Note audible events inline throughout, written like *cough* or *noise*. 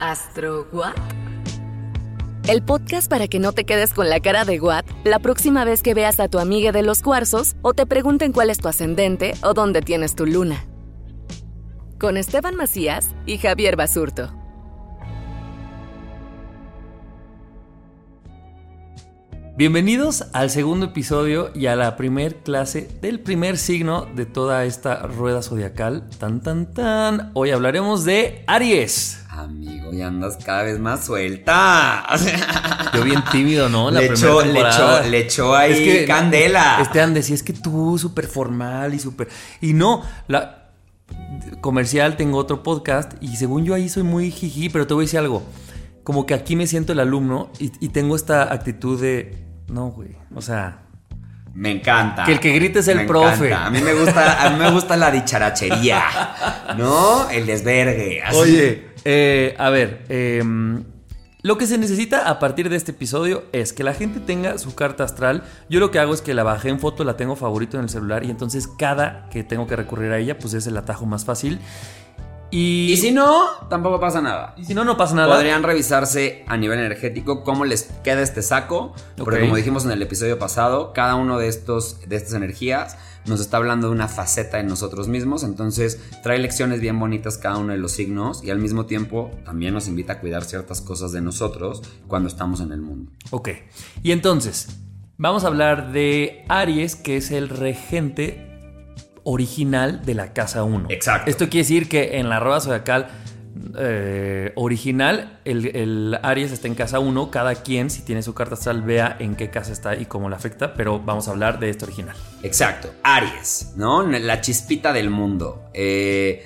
¿Astro What? El podcast para que no te quedes con la cara de What la próxima vez que veas a tu amiga de los cuarzos o te pregunten cuál es tu ascendente o dónde tienes tu luna. Con Esteban Macías y Javier Basurto. Bienvenidos al segundo episodio y a la primer clase del primer signo de toda esta rueda zodiacal. Tan, tan, tan. Hoy hablaremos de Aries. Amigo, ya andas cada vez más suelta. *laughs* Yo bien tímido, ¿no? La le, echó, le, echó, le echó ahí candela. Este Andes, es que tú súper formal y súper... Y no, la comercial tengo otro podcast y según yo ahí soy muy jiji, pero te voy a decir algo. Como que aquí me siento el alumno y, y tengo esta actitud de... No, güey. O sea, me encanta. Que el que grite es el profe. A mí me gusta, a mí me gusta la dicharachería, ¿no? El desvergue. Oye, eh, a ver, em, lo que se necesita a partir de este episodio es que la gente tenga su carta astral. Yo lo que hago es que la bajé en foto, la tengo favorito en el celular y entonces cada que tengo que recurrir a ella, pues es el atajo más fácil. Y, si no, tampoco pasa nada. Y si no, no pasa nada. Podrían revisarse a nivel energético cómo les queda este saco. Porque como dijimos en el episodio pasado, cada uno de, estos, de estas energías nos está hablando de una faceta de nosotros mismos. Entonces trae lecciones bien bonitas cada uno de los signos y al mismo tiempo también nos invita a cuidar ciertas cosas de nosotros cuando estamos en el mundo. Ok. Y entonces, vamos a hablar de Aries, que es el regente original de la casa 1. Exacto. Esto quiere decir que en la rueda zodiacal eh, original, el, Aries está en casa 1. Cada quien, si tiene su carta astral, vea en qué casa está y cómo le afecta. Pero vamos a hablar de esto original. Exacto. Aries, ¿no? La chispita del mundo. Eh,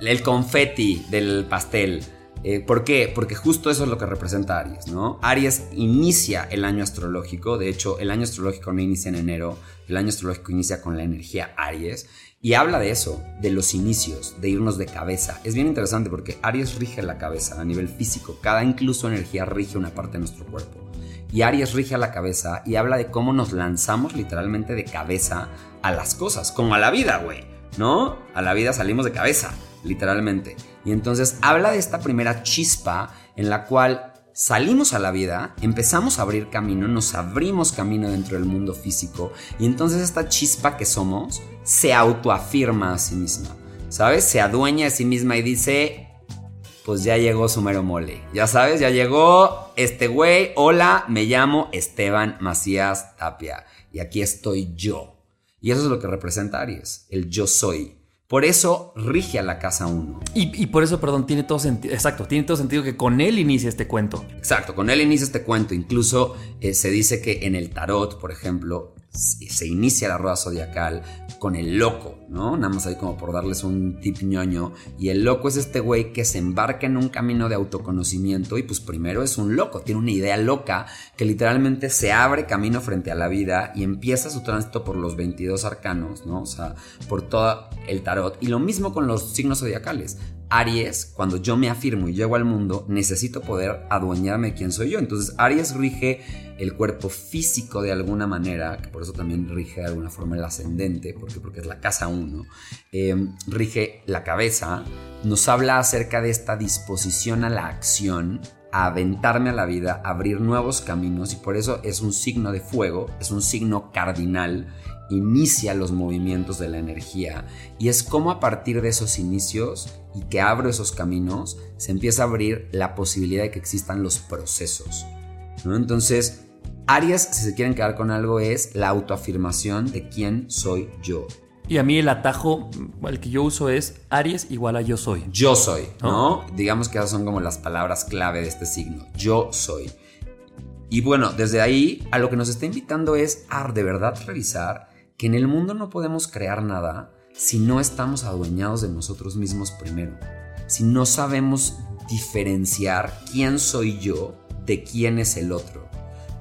el confeti del pastel. Eh, ¿Por qué? Porque justo eso es lo que representa Aries, ¿no? Aries inicia el año astrológico, de hecho el año astrológico no inicia en enero, el año astrológico inicia con la energía Aries y habla de eso, de los inicios, de irnos de cabeza. Es bien interesante porque Aries rige la cabeza a nivel físico, cada incluso energía rige una parte de nuestro cuerpo. Y Aries rige a la cabeza y habla de cómo nos lanzamos literalmente de cabeza a las cosas, como a la vida, güey, ¿no? A la vida salimos de cabeza, literalmente. Y entonces habla de esta primera chispa en la cual salimos a la vida, empezamos a abrir camino, nos abrimos camino dentro del mundo físico y entonces esta chispa que somos se autoafirma a sí misma, ¿sabes? Se adueña de sí misma y dice, pues ya llegó su mero mole, ya sabes, ya llegó este güey, hola, me llamo Esteban Macías Tapia y aquí estoy yo. Y eso es lo que representa Aries, el yo soy. Por eso rige a la casa 1. Y, por eso, perdón, tiene todo sentido. Exacto, tiene todo sentido que con él inicia este cuento. Exacto, con él inicia este cuento. Incluso eh, se dice que en el tarot, por ejemplo, se inicia la rueda zodiacal con el loco, ¿no? Nada más ahí como por darles un tip ñoño. Y el loco es este güey que se embarca en un camino de autoconocimiento y pues primero es un loco, tiene una idea loca que literalmente se abre camino frente a la vida y empieza su tránsito por los 22 arcanos, ¿no? O sea, por todo el tarot. Y lo mismo con los signos zodiacales. Aries, cuando yo me afirmo y llego al mundo, necesito poder adueñarme de quién soy yo. Entonces, Aries rige el cuerpo físico de alguna manera, que por eso también rige de alguna forma el ascendente, porque, porque es la casa 1, em, rige la cabeza, nos habla acerca de esta disposición a la acción, a aventarme a la vida, a abrir nuevos caminos y por eso es un signo de fuego, es un signo cardinal, inicia los movimientos de la energía y es como a partir de esos inicios y que abro esos caminos se empieza a abrir la posibilidad de que existan los procesos. ¿no? Entonces, Aries, si se quieren quedar con algo, es la autoafirmación de quién soy yo. Y a mí el atajo, el que yo uso es Aries igual a yo soy. Yo soy, ¿no? Digamos que esas son como las palabras clave de este signo. Yo soy. Y bueno, desde ahí a lo que nos está invitando es a de verdad revisar que en el mundo no podemos crear nada si no estamos adueñados de nosotros mismos primero. Si no sabemos diferenciar quién soy yo de quién es el otro.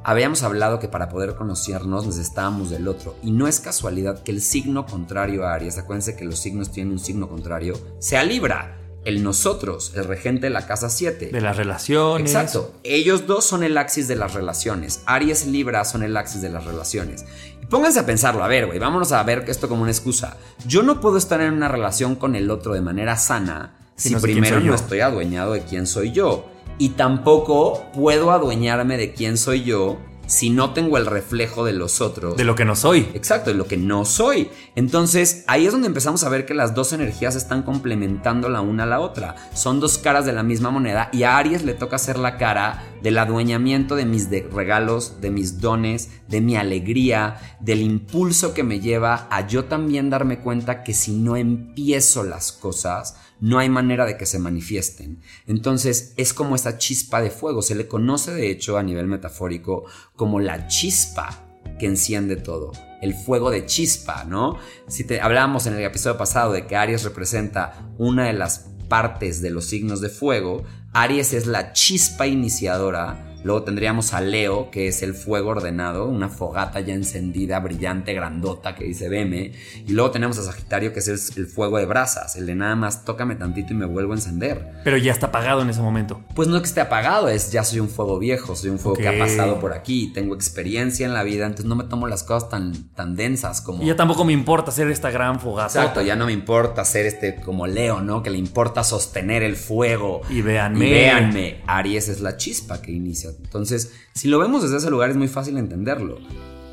Habíamos hablado que para poder conocernos necesitábamos del otro. Y no es casualidad que el signo contrario a Aries, acuérdense que los signos tienen un signo contrario, sea Libra. El nosotros, el regente de la casa 7. De las relaciones. Exacto. Ellos dos son el axis de las relaciones. Aries y Libra son el axis de las relaciones. Pónganse a pensarlo. A ver, güey, vámonos a ver esto como una excusa. Yo no puedo estar en una relación con el otro de manera sana si, primero no estoy adueñado de quién soy yo y tampoco puedo adueñarme de quién soy yo si no tengo el reflejo de los otros. De lo que no soy. Exacto, de lo que no soy. Entonces, ahí es donde empezamos a ver que las dos energías están complementando la una a la otra. Son dos caras de la misma moneda y a Aries le toca hacer la cara del adueñamiento de mis regalos, de mis dones, de mi alegría, del impulso que me lleva a yo también darme cuenta que si no empiezo las cosas, no hay manera de que se manifiesten. Entonces es como esa chispa de fuego, se le conoce de hecho a nivel metafórico como la chispa que enciende todo, el fuego de chispa, ¿no? Si te hablábamos en el episodio pasado de que Aries representa una de las partes de los signos de fuego, Aries es la chispa iniciadora Luego tendríamos a Leo, que es el fuego ordenado, una fogata ya encendida, brillante, grandota, que dice veme. Y luego tenemos a Sagitario, que es el, fuego de brasas, el de nada más tócame tantito y me vuelvo a encender. Pero ya está apagado en ese momento. Pues no es que esté apagado, es ya soy un fuego viejo, soy un fuego que ha pasado por aquí, tengo experiencia en la vida, entonces no me tomo las cosas tan, tan densas como... Y ya tampoco me importa hacer esta gran fogata. Exacto, ya no me importa ser este como Leo, ¿no? Que le importa sostener el fuego. Y véanme. Y véanme, Aries es la chispa que inicia entonces, si lo vemos desde ese lugar es muy fácil entenderlo.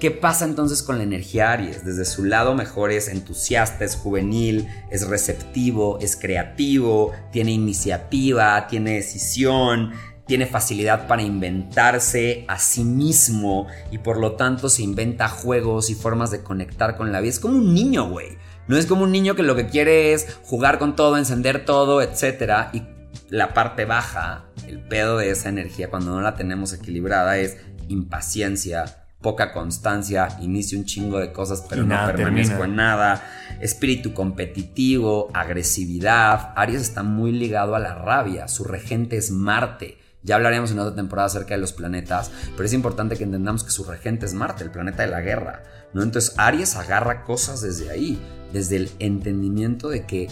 ¿Qué pasa entonces con la energía Aries? Desde su lado mejor es entusiasta, es juvenil, es receptivo, es creativo, tiene iniciativa, tiene decisión, tiene facilidad para inventarse a sí mismo y por lo tanto se inventa juegos y formas de conectar con la vida. Es como un niño, güey. No es como un niño que lo que quiere es jugar con todo, encender todo, etc. la parte baja, el pedo de esa energía cuando no la tenemos equilibrada es impaciencia, poca constancia, inicio un chingo de cosas pero no permanezco en nada, espíritu competitivo, agresividad. Aries está muy ligado a la rabia, su regente es Marte. Ya hablaremos en otra temporada acerca de los planetas, pero es importante que entendamos que su regente es Marte, el planeta de la guerra. ¿no? Entonces Aries agarra cosas desde ahí, desde el entendimiento de que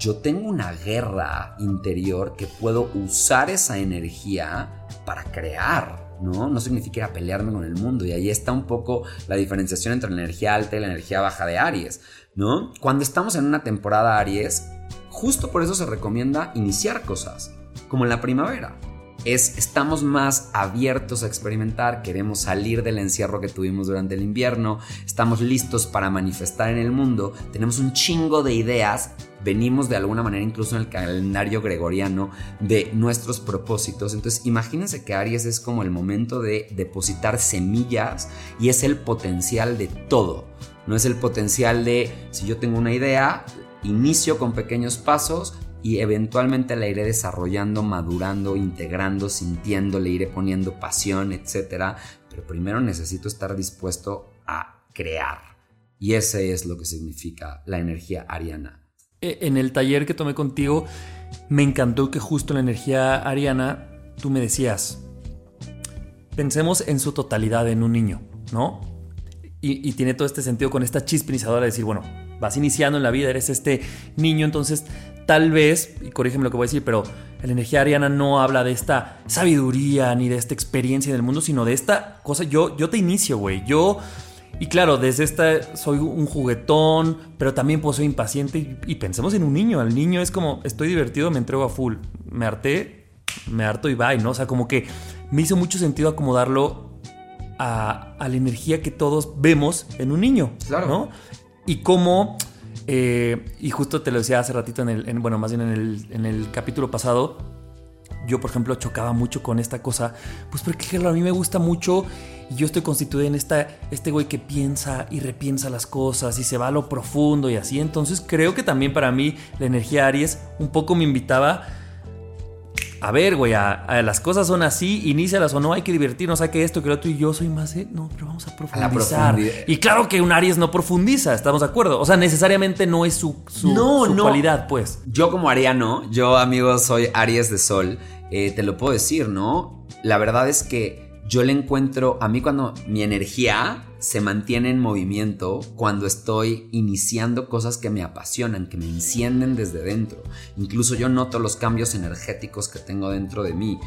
yo tengo una guerra interior que puedo usar esa energía para crear, ¿no? No significa pelearme con el mundo. Y ahí está un poco la diferenciación entre la energía alta y la energía baja de Aries, ¿no? Cuando estamos en una temporada Aries, justo por eso se recomienda iniciar cosas, como en la primavera es estamos más abiertos a experimentar, queremos salir del encierro que tuvimos durante el invierno, estamos listos para manifestar en el mundo, tenemos un chingo de ideas, venimos de alguna manera incluso en el calendario gregoriano de nuestros propósitos, entonces imagínense que Aries es como el momento de depositar semillas y es el potencial de todo, no es el potencial de si yo tengo una idea, inicio con pequeños pasos, y eventualmente la iré desarrollando, madurando, integrando, sintiendo, le iré poniendo pasión, etc. Pero primero necesito estar dispuesto a crear. Y ese es lo que significa la energía ariana. E, en el taller que tomé contigo, me encantó que justo la energía ariana, tú me decías, pensemos en su totalidad en un niño, ¿no? Y, tiene todo este sentido con esta chispinizadora de decir, bueno, vas iniciando en la vida, eres este niño, entonces tal vez, y corrígeme lo que voy a decir, pero la energía ariana no habla de esta sabiduría ni de esta experiencia en el mundo, sino de esta cosa. Yo, yo te inicio, güey. Yo. Y claro, desde esta soy un juguetón, pero también puedo ser impaciente. Y, pensemos en un niño. Al niño es como, estoy divertido, me entrego a full. Me harté, me harto y bye, ¿no? O sea, como que me hizo mucho sentido acomodarlo a, la energía que todos vemos en un niño, claro. ¿no? Y cómo, eh, y justo te lo decía hace ratito, en el, bueno, más bien en el, en el capítulo pasado, yo, por ejemplo, chocaba mucho con esta cosa, pues porque a mí me gusta mucho y yo estoy constituido en esta, este güey que piensa y repiensa las cosas y se va a lo profundo y así. Entonces creo que también para mí la energía Aries un poco me invitaba a ver, güey, a, las cosas son así, inícialas o no, hay que divertirnos, hay que esto, que lo otro, y yo soy más de, no, pero vamos a profundizar. y claro que un Aries no profundiza, estamos de acuerdo. O sea, necesariamente no es su, su, cualidad, pues. Yo como ariano, yo amigo soy Aries de Sol, eh, te lo puedo decir, ¿no? La verdad es que yo le encuentro, a mí cuando mi energía se mantiene en movimiento, cuando estoy iniciando cosas que me apasionan, que me encienden desde dentro. Incluso yo noto los cambios energéticos que tengo dentro de mí.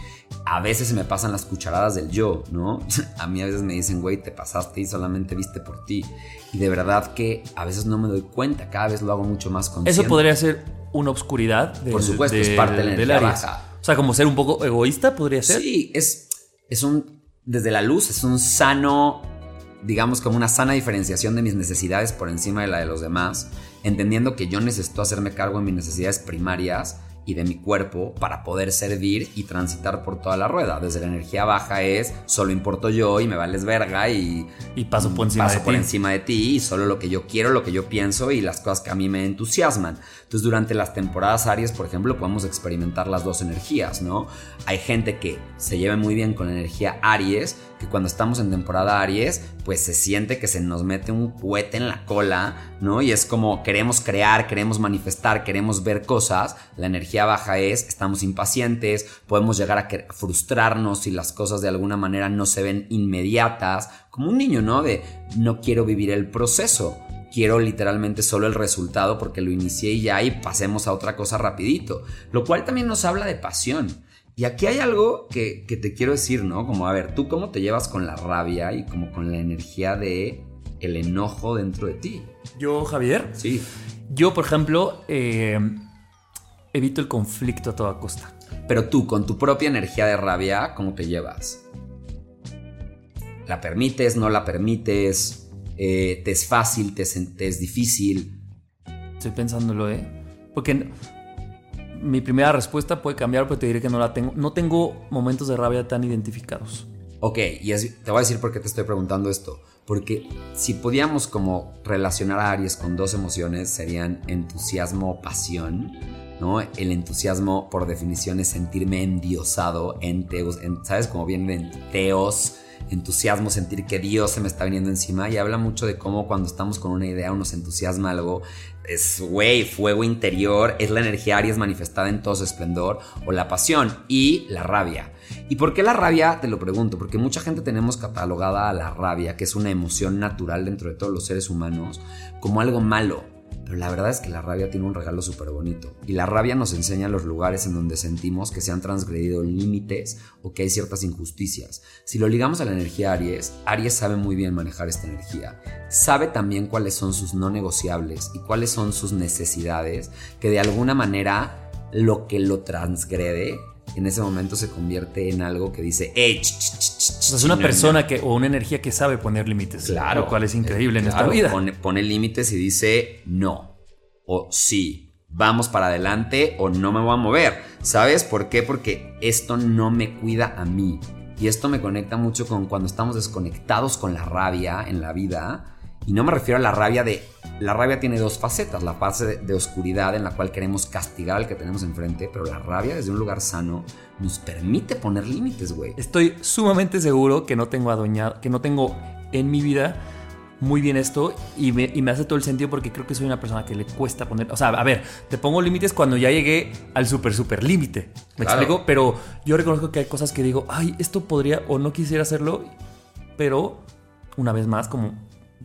A veces se me pasan las cucharadas del yo, ¿no? *laughs* A mí a veces me dicen, güey, te pasaste y solamente viste por ti. Y de verdad que a veces no me doy cuenta, cada vez lo hago mucho más consciente. Eso podría ser una obscuridad. por supuesto, es parte de la energía O sea, como ser un poco egoísta podría ser. Sí, es, es un desde la luz, es un sano, digamos como una sana diferenciación de mis necesidades por encima de la de los demás, entendiendo que yo necesito hacerme cargo de mis necesidades primarias y de mi cuerpo para poder servir y transitar por toda la rueda. Desde la energía baja es solo importo yo y me vales verga y, y paso por encima paso de por ti. encima de ti y solo lo que yo quiero, lo que yo pienso y las cosas que a mí me entusiasman. Entonces durante las temporadas Aries, por ejemplo, podemos experimentar las dos energías, ¿no? Hay gente que se lleva muy bien con la energía Aries, que cuando estamos en temporada Aries, pues se siente que se nos mete un cohete en la cola, ¿no? Y es como queremos crear, queremos manifestar, queremos ver cosas. La energía baja es, estamos impacientes, podemos llegar a frustrarnos si las cosas de alguna manera no se ven inmediatas, como un niño, ¿no? De no quiero vivir el proceso quiero literalmente solo el resultado porque lo inicié y ya y pasemos a otra cosa rapidito. Lo cual también nos habla de pasión. Y aquí hay algo que, te quiero decir, ¿no? Como, a ver, ¿tú cómo te llevas con la rabia y como con la energía de el enojo dentro de ti? Yo, Javier. Sí. Yo, por ejemplo, eh, evito el conflicto a toda costa. Pero tú, con tu propia energía de rabia, ¿cómo te llevas? ¿La permites? ¿No la permites? Eh, te es fácil, te es, difícil. Estoy pensándolo, ¿eh? Porque mi primera respuesta puede cambiar, pero te diré que no la tengo. No tengo momentos de rabia tan identificados. Ok, y te voy a decir por qué te estoy preguntando esto. Porque si podíamos como relacionar a Aries con dos emociones, serían entusiasmo o pasión. ¿no? El entusiasmo, por definición, es sentirme endiosado, en ¿sabes? Como viene de teos, entusiasmo, sentir que Dios se me está viniendo encima y habla mucho de cómo cuando estamos con una idea o nos entusiasma algo, es, güey, fuego interior, es la energía Aries manifestada en todo su esplendor, o la pasión y la rabia. ¿Y por qué la rabia? Te lo pregunto, porque mucha gente tenemos catalogada a la rabia, que es una emoción natural dentro de todos los seres humanos, como algo malo la verdad es que la rabia tiene un regalo súper bonito. Y la rabia nos enseña los lugares en donde sentimos que se han transgredido límites o que hay ciertas injusticias. Si lo ligamos a la energía Aries, Aries sabe muy bien manejar esta energía. Sabe también cuáles son sus no negociables y cuáles son sus necesidades que de alguna manera lo que lo transgrede en ese momento se convierte en algo que dice, ¡Ey! es una persona que, o una energía que sabe poner límites. Claro. Lo cual es increíble en esta vida. Pone, pone límites y dice no. O sí. Vamos para adelante o no me voy a mover. ¿Sabes por qué? Porque esto no me cuida a mí. Y esto me conecta mucho con cuando estamos desconectados con la rabia en la vida y no me refiero a la rabia de... La rabia tiene dos facetas, la fase de, oscuridad en la cual queremos castigar al que tenemos enfrente, pero la rabia desde un lugar sano nos permite poner límites, güey. Estoy sumamente seguro que no tengo adueñado, que no tengo en mi vida muy bien esto y me, y me, hace todo el sentido porque creo que soy una persona que le cuesta poner. O sea, a ver, te pongo límites cuando ya llegué al súper, súper límite. ¿Me explico? Pero yo reconozco que hay cosas que digo, ay, esto podría o no quisiera hacerlo, pero una vez más, como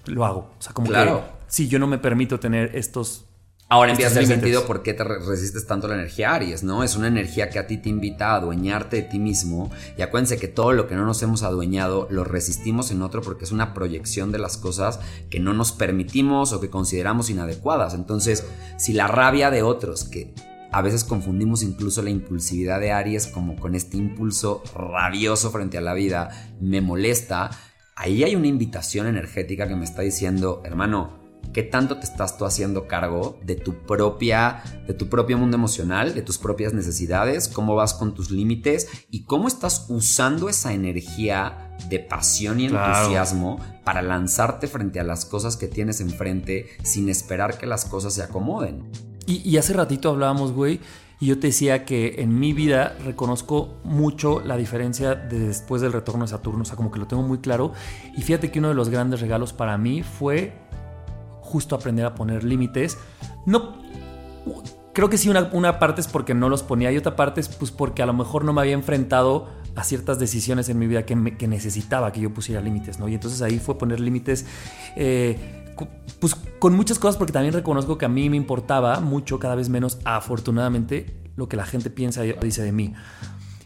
lo hago. O sea, como claro. que si yo no me permito tener estos Ahora empieza el sentido por qué te resistes tanto la energía Aries, ¿no? Es una energía que a ti te invita a adueñarte de ti mismo. Y acuérdense que todo lo que no nos hemos adueñado lo resistimos en otro porque es una proyección de las cosas que no nos permitimos o que consideramos inadecuadas. Entonces, si la rabia de otros, que a veces confundimos incluso la impulsividad de Aries como con este impulso rabioso frente a la vida, me molesta. Ahí hay una invitación energética que me está diciendo, hermano, ¿qué tanto te estás tú haciendo cargo de tu propia de tu propio mundo emocional, de tus propias necesidades, cómo vas con tus límites y cómo estás usando esa energía de pasión y entusiasmo para lanzarte frente a las cosas que tienes enfrente sin esperar que las cosas se acomoden? Y, hace ratito hablábamos, güey, y yo te decía que en mi vida reconozco mucho la diferencia de después del retorno de Saturno, o sea, como que lo tengo muy claro. Y fíjate que uno de los grandes regalos para mí fue justo aprender a poner límites. No, creo que sí, una, una, parte es porque no los ponía y otra parte es pues porque a lo mejor no me había enfrentado a ciertas decisiones en mi vida que, que necesitaba que yo pusiera límites, ¿no? Y entonces ahí fue poner límites eh, pues con muchas cosas porque también reconozco que a mí me importaba mucho, cada vez menos, afortunadamente, lo que la gente piensa y dice de mí.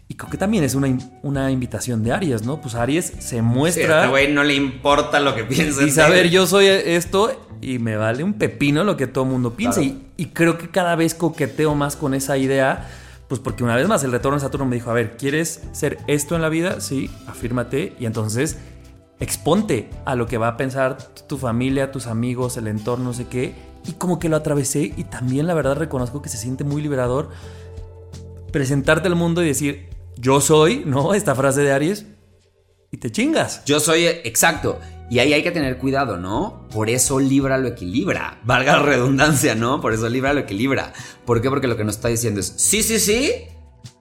Y creo que también es una, una invitación de Aries, ¿no? Pues Aries se muestra... Sí, este güey no le importa lo que piensa. Y saber, yo soy esto y me vale un pepino lo que todo el mundo piensa. Y, y creo que cada vez coqueteo más con esa idea pues porque una vez más el retorno de Saturno me dijo, a ver, ¿quieres ser esto en la vida? Sí, afírmate. Y entonces exponte a lo que va a pensar tu familia, tus amigos, el entorno, no sé qué. Y como que lo atravesé y también la verdad reconozco que se siente muy liberador presentarte al mundo y decir, yo soy, ¿no? *laughs* Esta frase de Aries. Y te chingas. Yo soy, exacto. Y ahí hay que tener cuidado, ¿no? Por eso Libra lo equilibra. Valga la redundancia, ¿no? Por eso Libra lo equilibra. ¿Por qué? Porque lo que nos está diciendo es, sí, sí, sí.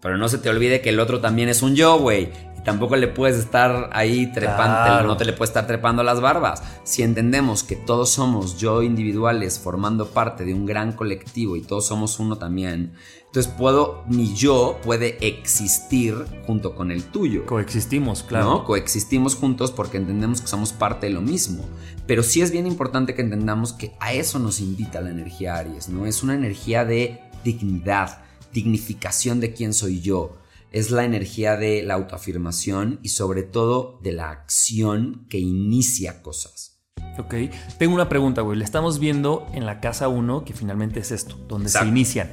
Pero no se te olvide que el otro también es un yo, güey tampoco le puedes estar ahí trepando, no te le puedes estar trepando las barbas. Si entendemos que todos somos yo individuales formando parte de un gran colectivo y todos somos uno también, entonces puedo, mi yo puede existir junto con el tuyo. Coexistimos, claro. ¿no? Coexistimos juntos porque entendemos que somos parte de lo mismo. Pero sí es bien importante que entendamos que a eso nos invita la energía Aries, ¿no? Es una energía de dignidad, dignificación de quién soy yo es la energía de la autoafirmación y sobre todo de la acción que inicia cosas. Ok, tengo una pregunta, güey. Le estamos viendo en la casa 1, que finalmente es esto, donde se inician.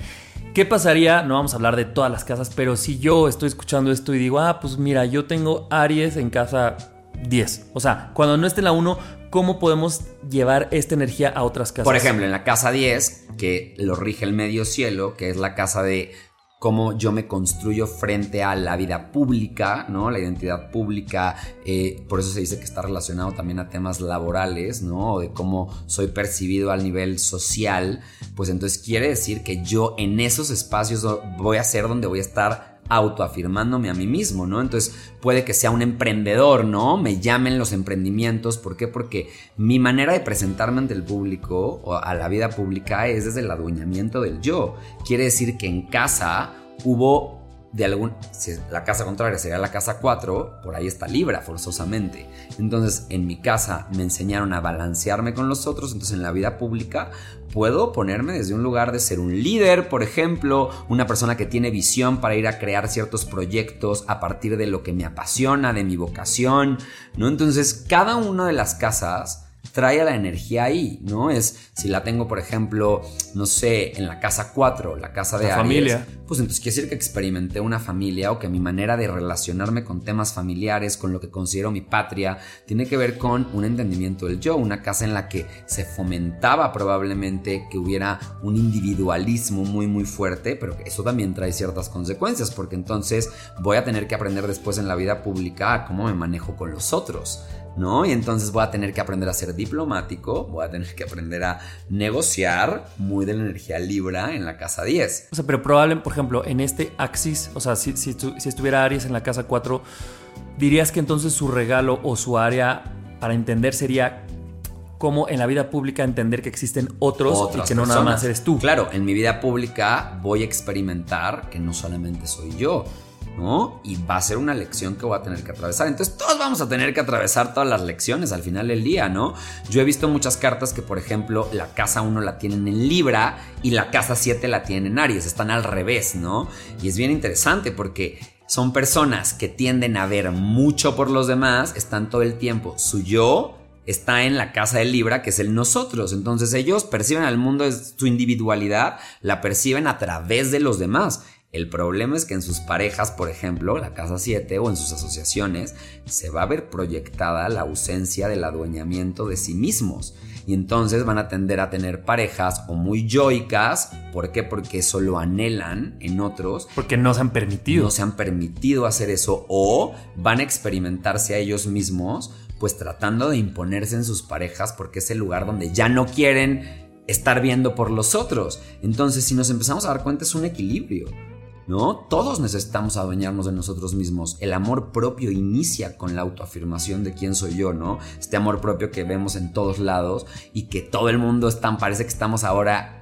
¿Qué pasaría? No vamos a hablar de todas las casas, pero si yo estoy escuchando esto y digo, ah, pues mira, yo tengo Aries en casa 10. O sea, cuando no esté en la 1, ¿cómo podemos llevar esta energía a otras casas? Por ejemplo, en la casa 10, que lo rige el medio cielo, que es la casa de cómo yo me construyo frente a la vida pública, ¿no? La identidad pública, eh, por eso se dice que está relacionado también a temas laborales, ¿no? De cómo soy percibido al nivel social, pues entonces quiere decir que yo en esos espacios voy a ser donde voy a estar autoafirmándome a mí mismo, ¿no? Entonces puede que sea un emprendedor, ¿no? Me llamen los emprendimientos, ¿por qué? Porque mi manera de presentarme ante el público o a la vida pública es desde el adueñamiento del yo. Quiere decir que en casa hubo de algún, si la casa contraria sería la casa 4, por ahí está Libra forzosamente. Entonces en mi casa me enseñaron a balancearme con los otros, entonces en la vida pública puedo ponerme desde un lugar de ser un líder, por ejemplo, una persona que tiene visión para ir a crear ciertos proyectos a partir de lo que me apasiona, de mi vocación, ¿no? Entonces cada una de las casas trae a la energía ahí, ¿no? Es si la tengo, por ejemplo, no sé, en la casa 4, la casa de la familia. Pues entonces quiere decir que experimenté una familia o que mi manera de relacionarme con temas familiares, con lo que considero mi patria, tiene que ver con un entendimiento del yo, una casa en la que se fomentaba probablemente que hubiera un individualismo muy muy fuerte, pero eso también trae ciertas consecuencias, porque entonces voy a tener que aprender después en la vida pública a cómo me manejo con los otros. ¿No? Y entonces voy a tener que aprender a ser diplomático, voy a tener que aprender a negociar muy de la energía Libra en la casa 10. O sea, pero probablemente, por ejemplo, en este axis, o sea, si, si, si estuviera Aries en la casa 4, dirías que entonces su regalo o su área para entender sería cómo en la vida pública entender que existen otros y que no nada más eres tú. Claro, en mi vida pública voy a experimentar que no solamente soy yo, ¿no? Y va a ser una lección que voy a tener que atravesar. Entonces todos vamos a tener que atravesar todas las lecciones al final del día, ¿no? Yo he visto muchas cartas que, por ejemplo, la casa 1 la tienen en Libra y la casa 7 la tienen en Aries, están al revés, ¿no? Y es bien interesante porque son personas que tienden a ver mucho por los demás, están todo el tiempo su yo está en la casa de Libra, que es el nosotros. Entonces ellos perciben al mundo, su individualidad, la perciben a través de los demás. El problema es que en sus parejas, por ejemplo, la casa 7 o en sus asociaciones, se va a ver proyectada la ausencia del adueñamiento de sí mismos. Y entonces van a tender a tener parejas o muy yoicas. ¿Por qué? Porque eso lo anhelan en otros. Porque no se han permitido. No se han permitido hacer eso. O van a experimentarse a ellos mismos, pues tratando de imponerse en sus parejas porque es el lugar donde ya no quieren estar viendo por los otros. Entonces, si nos empezamos a dar cuenta, es un equilibrio. ¿No? Todos necesitamos adueñarnos de nosotros mismos. El amor propio inicia con la autoafirmación de quién soy yo, ¿no? Este amor propio que vemos en todos lados y que todo el mundo está, parece que estamos ahora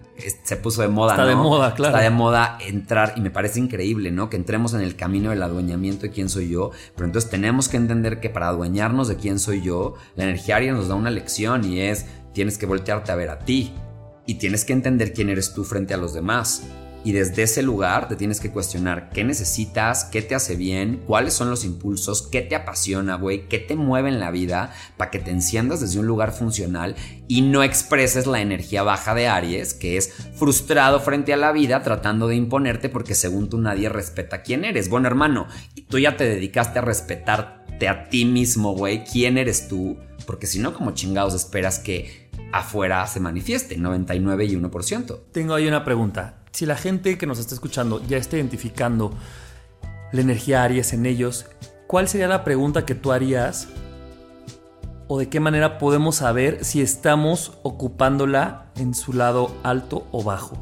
se puso de moda, Está de moda, claro. Está de moda entrar y me parece increíble, ¿no? Que entremos en el camino del adueñamiento de quién soy yo, pero entonces tenemos que entender que para adueñarnos de quién soy yo, la energía aria nos da una lección y es tienes que voltearte a ver a ti y tienes que entender quién eres tú frente a los demás. Y desde ese lugar te tienes que cuestionar qué necesitas, qué te hace bien, cuáles son los impulsos, qué te apasiona, güey, qué te mueve en la vida para que te enciendas desde un lugar funcional y no expreses la energía baja de Aries, que es frustrado frente a la vida tratando de imponerte porque según tú nadie respeta quién eres. Bueno, hermano, y tú ya te dedicaste a respetarte a ti mismo, güey, quién eres tú, porque si no, como chingados esperas que afuera se manifieste, 99 y 1%. Tengo ahí una pregunta si la gente que nos está escuchando ya está identificando la energía Aries en ellos, ¿cuál sería la pregunta que tú harías? ¿O de qué manera podemos saber si estamos ocupándola en su lado alto o bajo?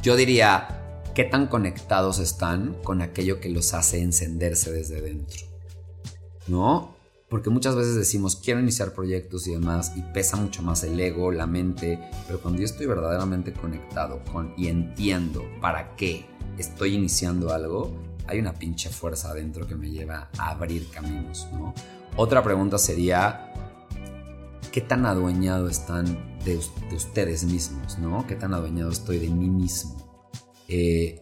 Yo diría, ¿qué tan conectados están con aquello que los hace encenderse desde dentro? ¿No? Porque muchas veces decimos, quiero iniciar proyectos y demás, y pesa mucho más el ego, la mente, pero cuando yo estoy verdaderamente conectado con y entiendo para qué estoy iniciando algo, hay una pinche fuerza adentro que me lleva a abrir caminos, ¿no? Otra pregunta sería, ¿qué tan adueñado están de, ustedes mismos, ¿no? ¿Qué tan adueñado estoy de mí mismo? Eh,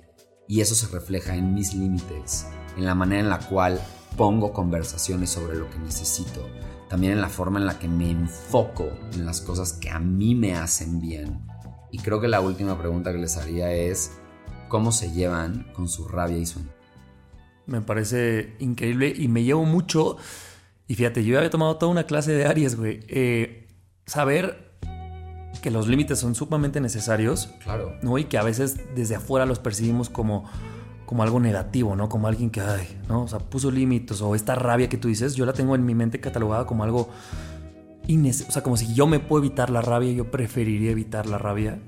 y eso se refleja en mis límites, en la manera en la cual pongo conversaciones sobre lo que necesito, también en la forma en la que me enfoco en las cosas que a mí me hacen bien. Y creo que la última pregunta que les haría es, ¿cómo se llevan con su rabia y su... Me parece increíble y me llevo mucho, y fíjate, yo había tomado toda una clase de Aries, güey, eh, saber que los límites son sumamente necesarios. Claro. ¿no? Y que a veces desde afuera los percibimos como como algo negativo, ¿no? Como alguien que, ay, ¿no? O sea, puso límites o esta rabia que tú dices, yo la tengo en mi mente catalogada como algo o sea, como si yo me puedo evitar la rabia, yo preferiría evitar la rabia.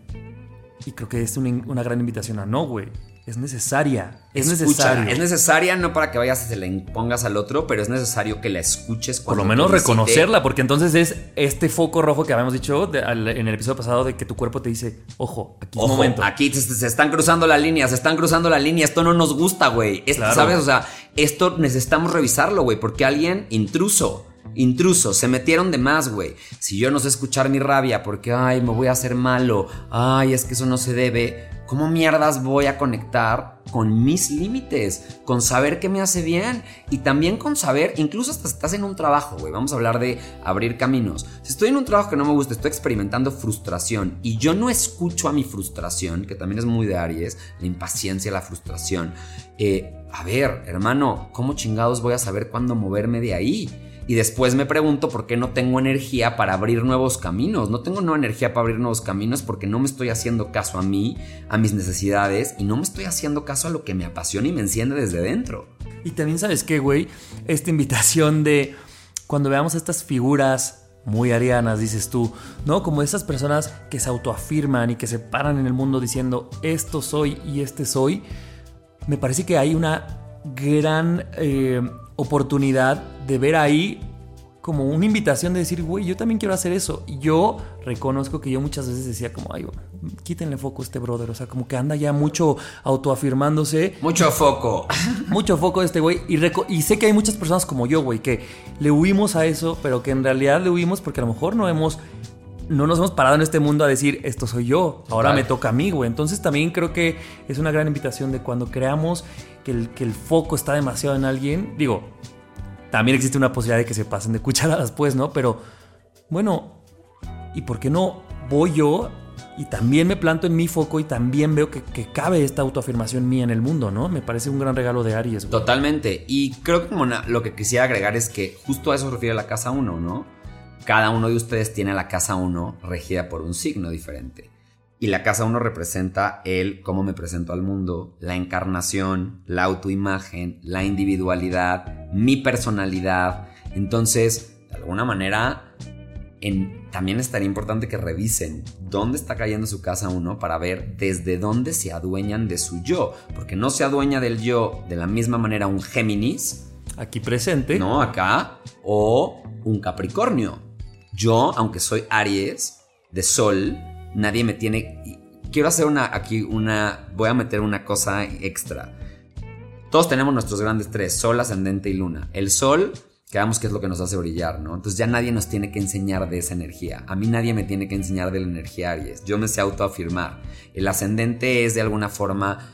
Y creo que es una, una gran invitación a no, güey. Es necesaria. Es necesaria. Es necesaria no para que vayas y se la impongas al otro, pero es necesario que la escuches Por lo menos reconocerla, porque entonces es este foco rojo que habíamos dicho en el episodio pasado de que tu cuerpo te dice, ojo, aquí ojo, momento. Aquí se, están cruzando la línea, se están cruzando la línea, esto no nos gusta, güey. ¿Sabes? O sea, esto necesitamos revisarlo, güey, porque alguien intruso intruso, se metieron de más, güey. Si yo no sé escuchar mi rabia porque, ay, me voy a hacer malo, ay, es que eso no se debe, ¿Cómo mierdas voy a conectar con mis límites? Con saber qué me hace bien y también con saber, incluso hasta estás en un trabajo, güey, vamos a hablar de abrir caminos. Si estoy en un trabajo que no me gusta, estoy experimentando frustración y yo no escucho a mi frustración, que también es muy de Aries, la impaciencia, la frustración. Eh, a ver, hermano, ¿cómo chingados voy a saber cuándo moverme de ahí? Y después me pregunto por qué no tengo energía para abrir nuevos caminos. No tengo nueva energía para abrir nuevos caminos porque no me estoy haciendo caso a mí, a mis necesidades y no me estoy haciendo caso a lo que me apasiona y me enciende desde dentro. Y también sabes qué, güey, esta invitación de cuando veamos estas figuras muy arianas, dices tú, ¿no? Como esas personas que se autoafirman y que se paran en el mundo diciendo, esto soy y este soy, me parece que hay una gran eh, oportunidad de ver ahí como una invitación de decir, güey, yo también quiero hacer eso. Y yo reconozco que yo muchas veces decía como, ay, quítenle foco a este brother. O sea, como que anda ya mucho autoafirmándose. Mucho foco. *laughs* mucho foco a este güey. Y, y sé que hay muchas personas como yo, güey, que le huimos a eso, pero que en realidad le huimos porque a lo mejor no hemos no nos hemos parado en este mundo a decir, esto soy yo, ahora me toca a mí, güey. Entonces también creo que es una gran invitación de cuando creamos que el, que el foco está demasiado en alguien, digo, también existe una posibilidad de que se pasen de *laughs* cucharadas, pues, ¿no? Pero bueno, ¿y por qué no voy yo y también me planto en mi foco y también veo que, cabe esta autoafirmación mía en el mundo, ¿no? Me parece un gran regalo de Aries. Totalmente. Y creo que como lo que quisiera agregar es que justo a eso refiere la casa 1, ¿no? Cada uno de ustedes tiene la casa 1 regida por un signo diferente. Y la casa 1 representa el cómo me presento al mundo, la encarnación, la autoimagen, la individualidad, mi personalidad. Entonces, de alguna manera, también estaría importante que revisen dónde está cayendo su casa uno para ver desde dónde se adueñan de su yo, porque no se adueña del yo de la misma manera un Géminis, aquí presente, no acá, o un Capricornio. Yo, aunque soy Aries de Sol, nadie me tiene. Quiero hacer una aquí una, voy a meter una cosa extra. Todos tenemos nuestros grandes tres, Sol, Ascendente y Luna. El Sol que que es lo que nos hace brillar, ¿no? Entonces ya nadie nos tiene que enseñar de esa energía. A mí nadie me tiene que enseñar de la energía Aries. Yo me sé autoafirmar. El ascendente es de alguna forma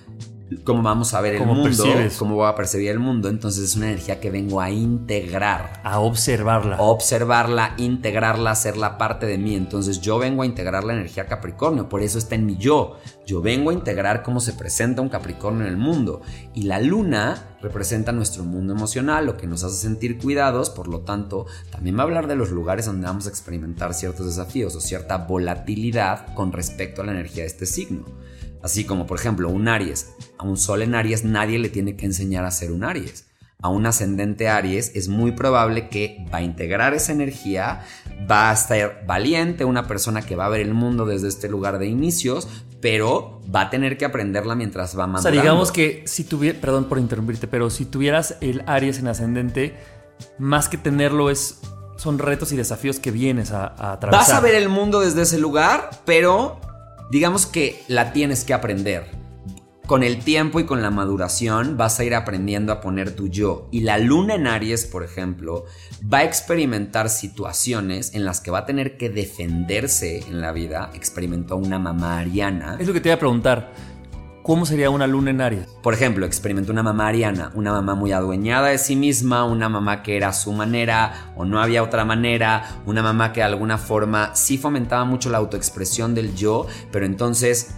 cómo vamos a ver el mundo, cómo voy a percibir el mundo. Entonces es una energía que vengo a integrar. A observarla. A observarla, integrarla, hacerla parte de mí. Entonces yo vengo a integrar la energía Capricornio, por eso está en mi yo. Yo vengo a integrar cómo se presenta un Capricornio en el mundo. Y la luna representa nuestro mundo emocional, lo que nos hace sentir cuidados, por lo tanto, también va a hablar de los lugares donde vamos a experimentar ciertos desafíos o cierta volatilidad con respecto a la energía de este signo. Así como, por ejemplo, un Aries. A un Sol en Aries nadie le tiene que enseñar a ser un Aries. A un ascendente Aries es muy probable que va a integrar esa energía, va a estar valiente, una persona que va a ver el mundo desde este lugar de inicios, pero va a tener que aprenderla mientras va madurando. O sea, digamos que si tuvieras, perdón por interrumpirte, pero si tuvieras el Aries en ascendente, más que tenerlo es son retos y desafíos que vienes a, a atravesar. Vas a ver el mundo desde ese lugar, pero digamos que la tienes que aprender. Con el tiempo y con la maduración vas a ir aprendiendo a poner tu yo. Y la luna en Aries, por ejemplo, va a experimentar situaciones en las que va a tener que defenderse en la vida. Experimentó una mamá ariana. Es lo que te iba a preguntar. ¿Cómo sería una luna en Aries? Por ejemplo, experimentó una mamá ariana, una mamá muy adueñada de sí misma, una mamá que era su manera o no había otra manera, una mamá que de alguna forma sí fomentaba mucho la autoexpresión del yo, pero entonces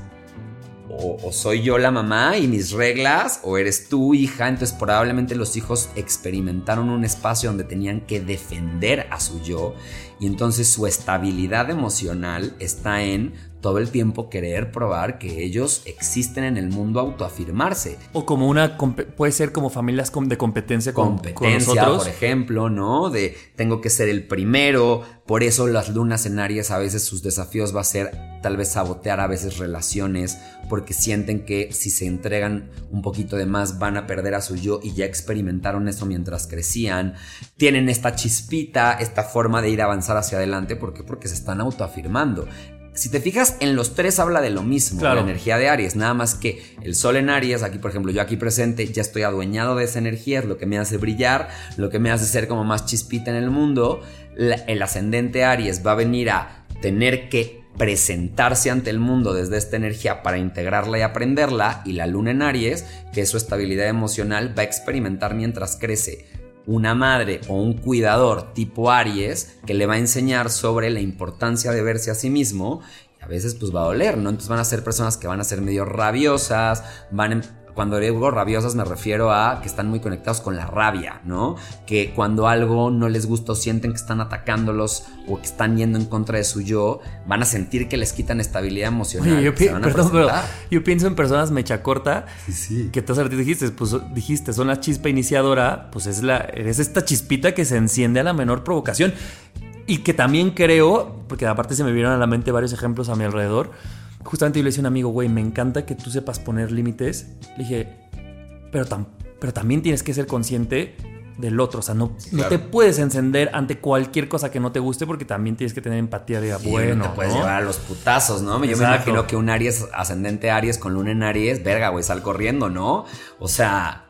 o, soy yo la mamá y mis reglas, o eres tú hija, entonces probablemente los hijos experimentaron un espacio donde tenían que defender a su yo y entonces su estabilidad emocional está en todo el tiempo querer probar que ellos existen en el mundo, autoafirmarse. O como una, puede ser como familias de competencia con, competencia, por ejemplo, ¿no? De tengo que ser el primero, por eso las lunas en Aries a veces sus desafíos va a ser tal vez sabotear a veces relaciones, porque sienten que si se entregan un poquito de más van a perder a su yo y ya experimentaron eso mientras crecían. Tienen esta chispita, esta forma de ir a avanzar hacia adelante, ¿por qué? Porque se están autoafirmando. Si te fijas, en los tres habla de lo mismo, la energía de Aries, nada más que el sol en Aries, aquí por ejemplo, yo aquí presente, ya estoy adueñado de esa energía, es lo que me hace brillar, lo que me hace ser como más chispita en el mundo. el ascendente Aries va a venir a tener que presentarse ante el mundo desde esta energía para integrarla y aprenderla, y la luna en Aries, que es su estabilidad emocional, va a experimentar mientras crece una madre o un cuidador tipo Aries que le va a enseñar sobre la importancia de verse a sí mismo a veces pues va a doler, ¿no? Entonces van a ser personas que van a ser medio rabiosas, van a cuando digo rabiosas me refiero a que están muy conectados con la rabia, ¿no? Que cuando algo no les gusta o sienten que están atacándolos o que están yendo en contra de su yo, van a sentir que les quitan estabilidad emocional. yo, perdón, pero yo pienso en personas mecha corta que tú dijiste, pues dijiste, son la chispa iniciadora, pues es, la, es esta chispita que se enciende a la menor provocación. Y que también creo, porque aparte se me vieron a la mente varios ejemplos a mi alrededor, justamente yo le decía a un amigo, güey, me encanta que tú sepas poner límites. Le dije, pero, pero también tienes que ser consciente del otro. O sea, no, no te puedes encender ante cualquier cosa que no te guste porque también tienes que tener empatía de bueno. te puedes llevar a los putazos, ¿no? Yo me imagino que un Aries, ascendente Aries con luna en Aries, verga, güey, sal corriendo, ¿no? O sea,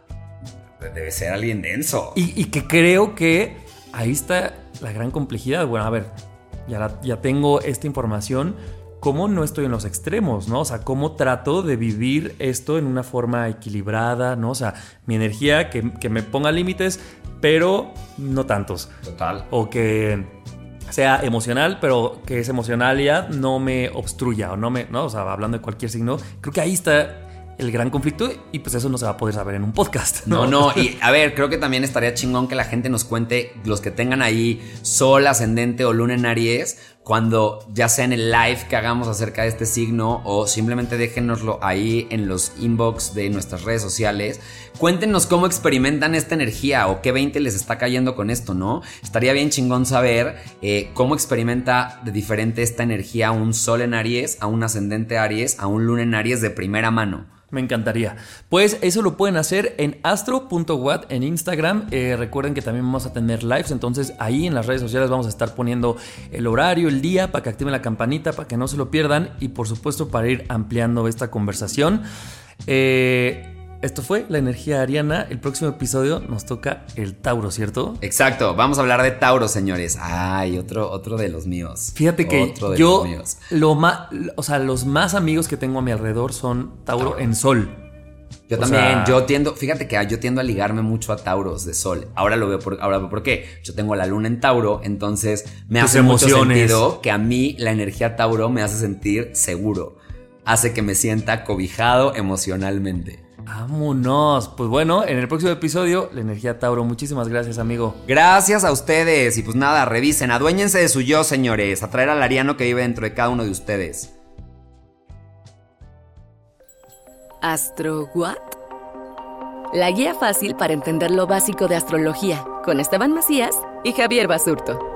debe ser alguien denso. Y, y que creo que ahí está la gran complejidad. Bueno, a ver, ya, ya tengo esta información cómo no estoy en los extremos, ¿no? O sea, cómo trato de vivir esto en una forma equilibrada, ¿no? O sea, mi energía que, me ponga límites, pero no tantos. Total. O que sea emocional, pero que esa emocionalidad no me obstruya o no me, ¿no? O sea, hablando de cualquier signo, creo que ahí está el gran conflicto y pues eso no se va a poder saber en un podcast. No, no, y *laughs* a ver, creo que también estaría chingón que la gente nos cuente, los que tengan ahí sol, ascendente o luna en Aries, cuando ya sea en el live que hagamos acerca de este signo o simplemente déjenoslo ahí en los inbox de nuestras redes sociales. Cuéntenos cómo experimentan esta energía o qué 20 les está cayendo con esto, ¿no? Estaría bien chingón saber eh, cómo experimenta de diferente esta energía un sol en Aries, a un ascendente Aries, a un luna en Aries de primera mano. Me encantaría. Pues eso lo pueden hacer en astro.wat en Instagram. Eh, recuerden que también vamos a tener lives, entonces ahí en las redes sociales vamos a estar poniendo el horario, el día, para que activen la campanita, para que no se lo pierdan y por supuesto para ir ampliando esta conversación. Eh, esto fue la energía ariana. El próximo episodio nos toca el Tauro, ¿cierto? Exacto, vamos a hablar de Tauro, señores. Ay, otro, otro de los míos. Fíjate que yo, lo más, o sea, los más amigos que tengo a mi alrededor son Tauro, en Sol. Yo también, yo tiendo, fíjate que yo tiendo a ligarme mucho a Tauros de Sol. Ahora lo veo por, ahora por qué. Yo tengo la luna en Tauro, entonces me hace mucho sentido que a mí la energía Tauro me hace sentir seguro. Hace que me sienta cobijado emocionalmente. Vámonos. Pues bueno, en el próximo episodio, la energía Tauro. Muchísimas gracias, amigo. Gracias a ustedes. Y pues nada, revisen, aduéñense de su yo, señores. Atraer al ariano que vive dentro de cada uno de ustedes. ¿Astro What? La guía fácil para entender lo básico de astrología, con Esteban Macías y Javier Basurto.